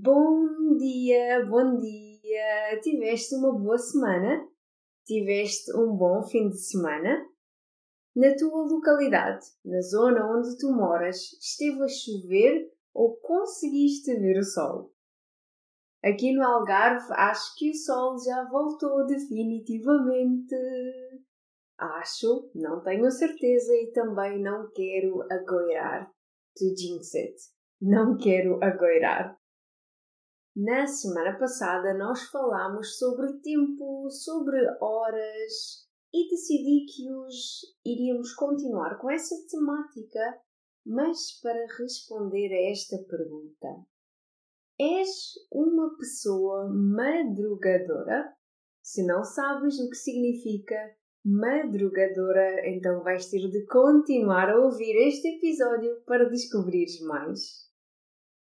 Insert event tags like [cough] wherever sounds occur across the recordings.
Bom dia, bom dia! Tiveste uma boa semana? Tiveste um bom fim de semana? Na tua localidade, na zona onde tu moras, esteve a chover ou conseguiste ver o sol? Aqui no Algarve, acho que o sol já voltou definitivamente. Acho, não tenho certeza e também não quero agoirar. To jinx it. Não quero agoirar. Na semana passada nós falámos sobre tempo, sobre horas e decidi que hoje iríamos continuar com essa temática, mas para responder a esta pergunta. És uma pessoa madrugadora? Se não sabes o que significa madrugadora, então vais ter de continuar a ouvir este episódio para descobrires mais.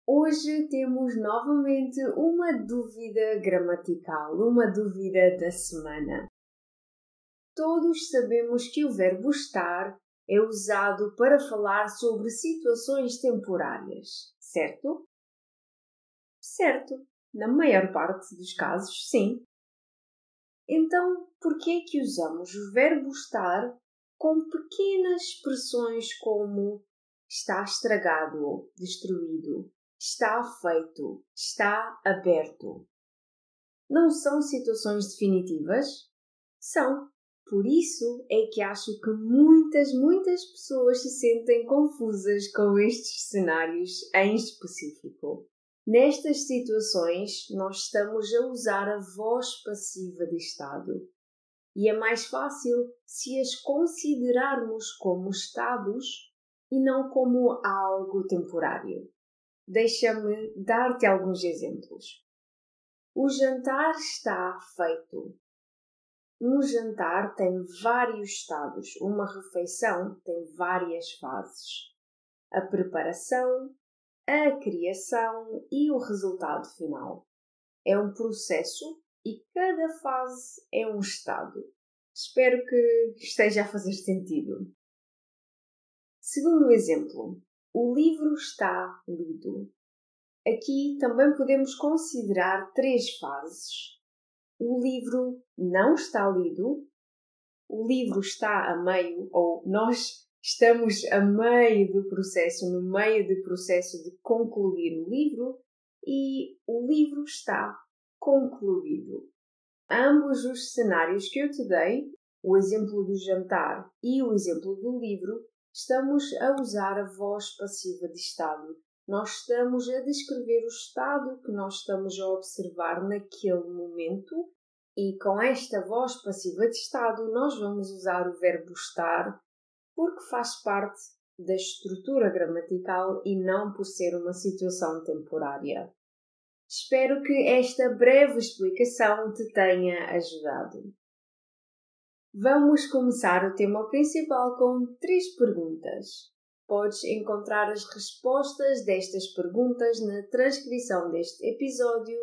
Hoje temos novamente uma dúvida gramatical, uma dúvida da semana. Todos sabemos que o verbo estar é usado para falar sobre situações temporárias, certo? Certo, na maior parte dos casos, sim. Então, por que é que usamos o verbo estar com pequenas expressões como está estragado ou destruído, está feito, está aberto. Não são situações definitivas? São. Por isso é que acho que muitas, muitas pessoas se sentem confusas com estes cenários em específico. Nestas situações, nós estamos a usar a voz passiva de estado. E é mais fácil se as considerarmos como estados e não como algo temporário. Deixa-me dar-te alguns exemplos. O jantar está feito. Um jantar tem vários estados, uma refeição tem várias fases. A preparação, a criação e o resultado final. É um processo e cada fase é um estado. Espero que esteja a fazer sentido. Segundo exemplo, o livro está lido. Aqui também podemos considerar três fases. O livro não está lido, o livro está a meio, ou nós estamos a meio do processo, no meio do processo de concluir o livro, e o livro está concluído. Ambos os cenários que eu te dei, o exemplo do jantar e o exemplo do livro, Estamos a usar a voz passiva de estado. Nós estamos a descrever o estado que nós estamos a observar naquele momento e com esta voz passiva de estado nós vamos usar o verbo estar porque faz parte da estrutura gramatical e não por ser uma situação temporária. Espero que esta breve explicação te tenha ajudado. Vamos começar o tema principal com três perguntas. Podes encontrar as respostas destas perguntas na transcrição deste episódio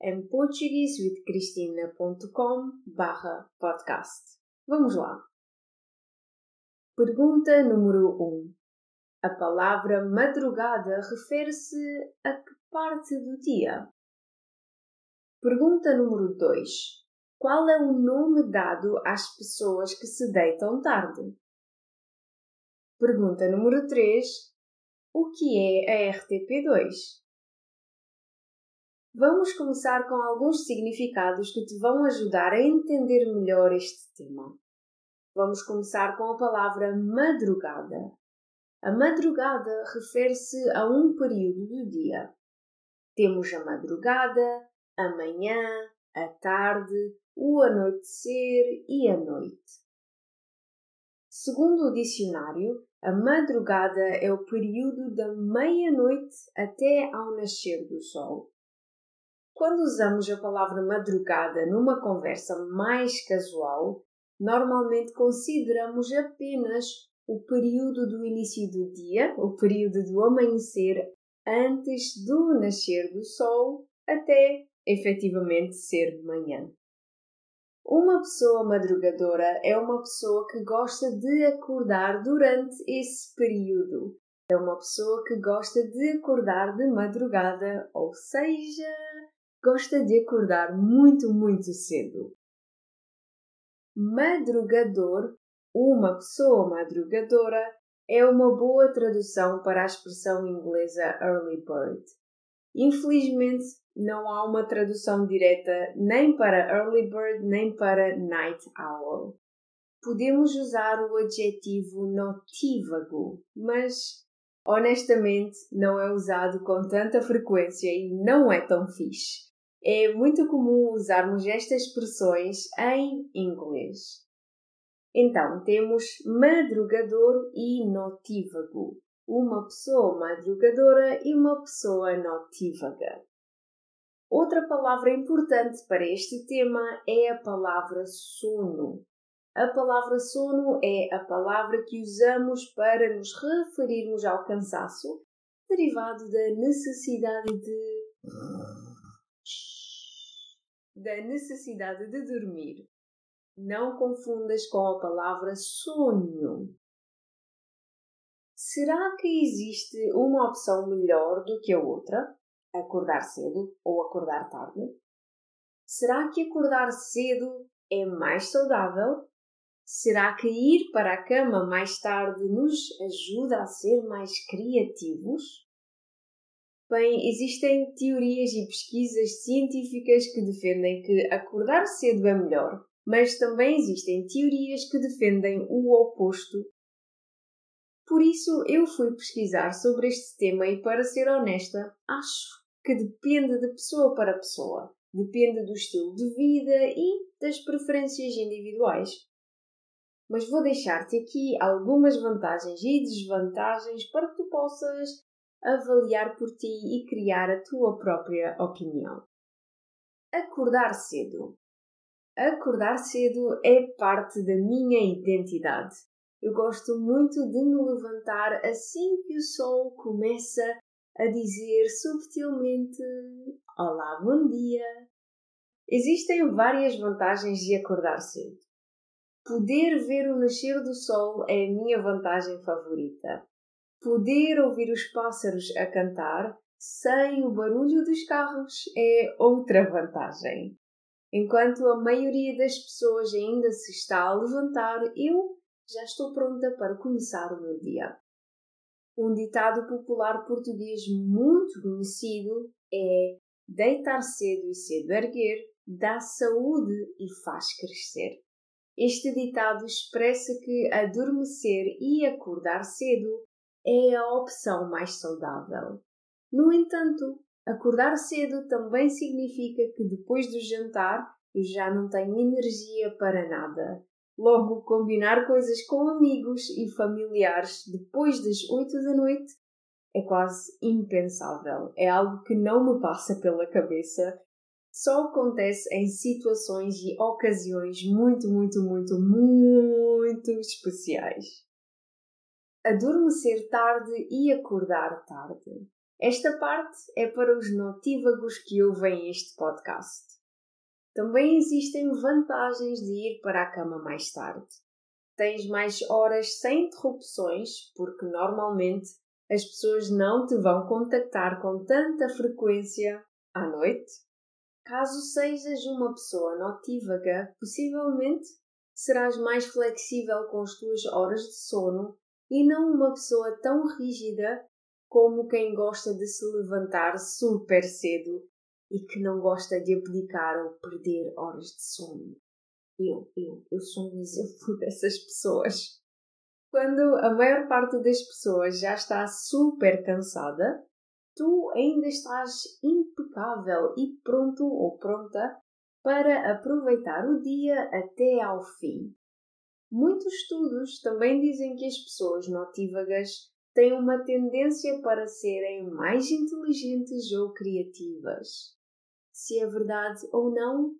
em portuguesewithcristina.com podcast. Vamos lá. Pergunta número 1. Um. A palavra madrugada refere-se a que parte do dia? Pergunta número 2. Qual é o nome dado às pessoas que se deitam tarde? Pergunta número 3. O que é a RTP2? Vamos começar com alguns significados que te vão ajudar a entender melhor este tema. Vamos começar com a palavra madrugada. A madrugada refere-se a um período do dia. Temos a madrugada, a manhã, a tarde, o anoitecer e a noite. Segundo o dicionário, a madrugada é o período da meia-noite até ao nascer do sol. Quando usamos a palavra madrugada numa conversa mais casual, normalmente consideramos apenas o período do início do dia, o período do amanhecer antes do nascer do sol até efetivamente ser de manhã. Uma pessoa madrugadora é uma pessoa que gosta de acordar durante esse período. É uma pessoa que gosta de acordar de madrugada, ou seja, gosta de acordar muito, muito cedo. Madrugador, uma pessoa madrugadora, é uma boa tradução para a expressão inglesa early bird. Infelizmente, não há uma tradução direta nem para early bird nem para night owl. Podemos usar o adjetivo notívago, mas honestamente não é usado com tanta frequência e não é tão fixe. É muito comum usarmos estas expressões em inglês. Então, temos madrugador e notívago. Uma pessoa madrugadora e uma pessoa notívaga. Outra palavra importante para este tema é a palavra sono. A palavra sono é a palavra que usamos para nos referirmos ao cansaço derivado da necessidade de da necessidade de dormir. Não confundas com a palavra sonho. Será que existe uma opção melhor do que a outra? acordar cedo ou acordar tarde? Será que acordar cedo é mais saudável? Será que ir para a cama mais tarde nos ajuda a ser mais criativos? Bem, existem teorias e pesquisas científicas que defendem que acordar cedo é melhor, mas também existem teorias que defendem o oposto. Por isso, eu fui pesquisar sobre este tema e, para ser honesta, acho que depende de pessoa para pessoa, depende do estilo de vida e das preferências individuais. Mas vou deixar-te aqui algumas vantagens e desvantagens para que tu possas avaliar por ti e criar a tua própria opinião. Acordar cedo. Acordar cedo é parte da minha identidade. Eu gosto muito de me levantar assim que o sol começa a dizer subtilmente Olá, bom dia. Existem várias vantagens de acordar cedo. Poder ver o nascer do sol é a minha vantagem favorita. Poder ouvir os pássaros a cantar sem o barulho dos carros é outra vantagem. Enquanto a maioria das pessoas ainda se está a levantar, eu já estou pronta para começar o meu dia. Um ditado popular português muito conhecido é deitar cedo e cedo erguer dá saúde e faz crescer. Este ditado expressa que adormecer e acordar cedo é a opção mais saudável. No entanto, acordar cedo também significa que depois do jantar eu já não tenho energia para nada Logo, combinar coisas com amigos e familiares depois das 8 da noite é quase impensável. É algo que não me passa pela cabeça. Só acontece em situações e ocasiões muito, muito, muito, muito especiais. Adormecer tarde e acordar tarde. Esta parte é para os notívagos que ouvem este podcast. Também existem vantagens de ir para a cama mais tarde. Tens mais horas sem interrupções, porque normalmente as pessoas não te vão contactar com tanta frequência à noite. Caso sejas uma pessoa notívaga, possivelmente serás mais flexível com as tuas horas de sono e não uma pessoa tão rígida como quem gosta de se levantar super cedo e que não gosta de abdicar ou perder horas de sono. Eu, eu, eu sou um exemplo [laughs] dessas pessoas. Quando a maior parte das pessoas já está super cansada, tu ainda estás impecável e pronto ou pronta para aproveitar o dia até ao fim. Muitos estudos também dizem que as pessoas notívagas têm uma tendência para serem mais inteligentes ou criativas. Se é verdade ou não,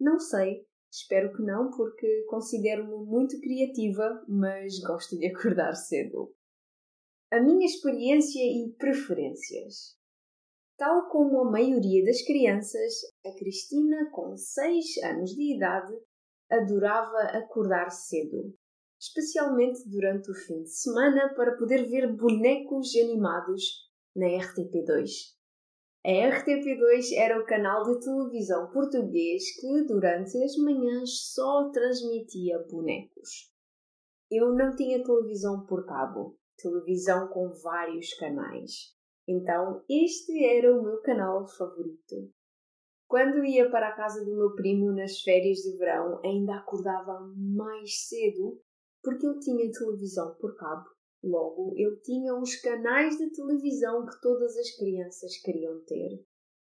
não sei. Espero que não, porque considero-me muito criativa, mas gosto de acordar cedo. A minha experiência e preferências. Tal como a maioria das crianças, a Cristina, com 6 anos de idade, adorava acordar cedo, especialmente durante o fim de semana para poder ver bonecos animados na RTP2. A RTP2 era o canal de televisão português que, durante as manhãs, só transmitia bonecos. Eu não tinha televisão por cabo, televisão com vários canais. Então, este era o meu canal favorito. Quando ia para a casa do meu primo nas férias de verão, ainda acordava mais cedo porque ele tinha televisão por cabo Logo, ele tinha os canais de televisão que todas as crianças queriam ter: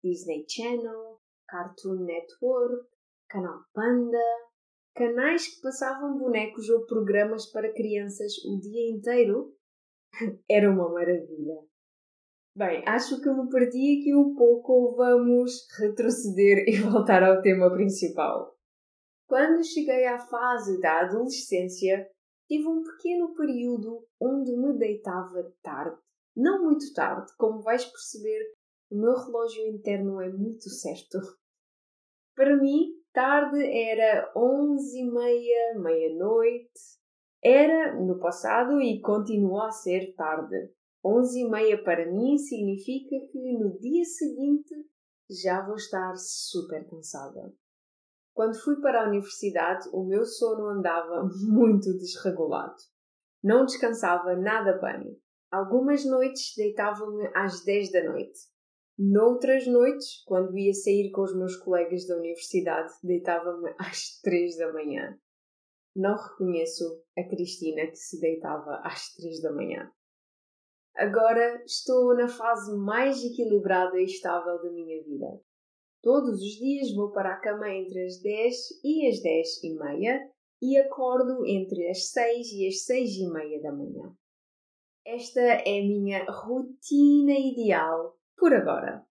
Disney Channel, Cartoon Network, Canal Panda, canais que passavam bonecos ou programas para crianças o dia inteiro. [laughs] Era uma maravilha. Bem, acho que me perdi aqui um pouco. Vamos retroceder e [laughs] voltar ao tema principal. Quando cheguei à fase da adolescência, tive um pequeno período onde me deitava tarde. Não muito tarde, como vais perceber, o meu relógio interno é muito certo. Para mim, tarde era onze e meia, meia-noite. Era no passado e continua a ser tarde. Onze e meia para mim significa que no dia seguinte já vou estar super cansada. Quando fui para a universidade, o meu sono andava [laughs] muito desregulado. Não descansava nada bem. Algumas noites deitava-me às 10 da noite. Noutras noites, quando ia sair com os meus colegas da universidade, deitava-me [laughs] às 3 da manhã. Não reconheço a Cristina que se deitava às 3 da manhã. Agora estou na fase mais equilibrada e estável da minha vida. Todos os dias vou para a cama entre as 10 e as 10 e meia e acordo entre as 6 e as 6 e meia da manhã. Esta é a minha rotina ideal por agora.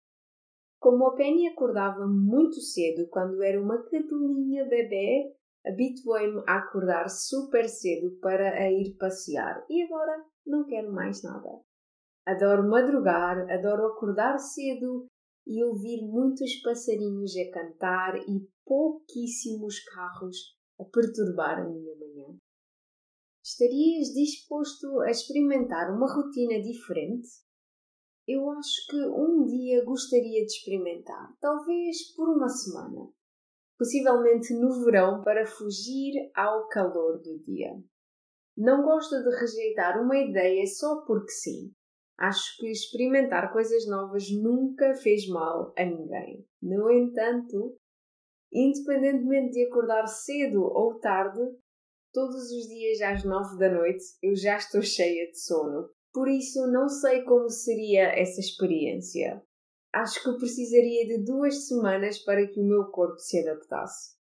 Como a Penny acordava muito cedo quando era uma cadelinha bebê, habituei-me a acordar super cedo para a ir passear e agora não quero mais nada. Adoro madrugar, adoro acordar cedo e ouvir muitos passarinhos a cantar e pouquíssimos carros a perturbar a minha manhã. Estarias disposto a experimentar uma rotina diferente? Eu acho que um dia gostaria de experimentar, talvez por uma semana, possivelmente no verão para fugir ao calor do dia. Não gosto de rejeitar uma ideia só porque sim. Acho que experimentar coisas novas nunca fez mal a ninguém. No entanto, independentemente de acordar cedo ou tarde, todos os dias às nove da noite eu já estou cheia de sono. Por isso, não sei como seria essa experiência. Acho que precisaria de duas semanas para que o meu corpo se adaptasse.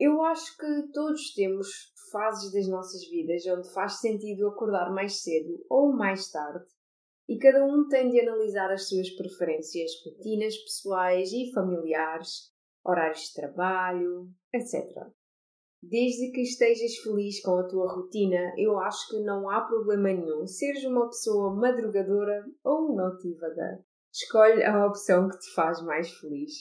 Eu acho que todos temos fases das nossas vidas onde faz sentido acordar mais cedo ou mais tarde e cada um tem de analisar as suas preferências, rotinas pessoais e familiares, horários de trabalho, etc. Desde que estejas feliz com a tua rotina, eu acho que não há problema nenhum seres uma pessoa madrugadora ou notívaga. Escolhe a opção que te faz mais feliz.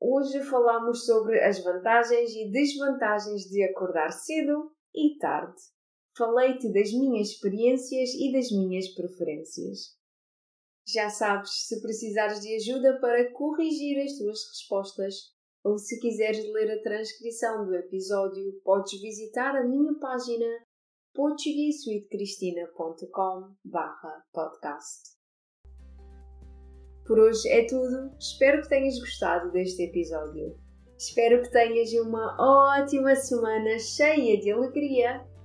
Hoje falamos sobre as vantagens e desvantagens de acordar cedo e tarde. Falei-te das minhas experiências e das minhas preferências. Já sabes, se precisares de ajuda para corrigir as tuas respostas ou se quiseres ler a transcrição do episódio, podes visitar a minha página portuguesuitecristina.com podcast. Por hoje é tudo. Espero que tenhas gostado deste episódio. Espero que tenhas uma ótima semana cheia de alegria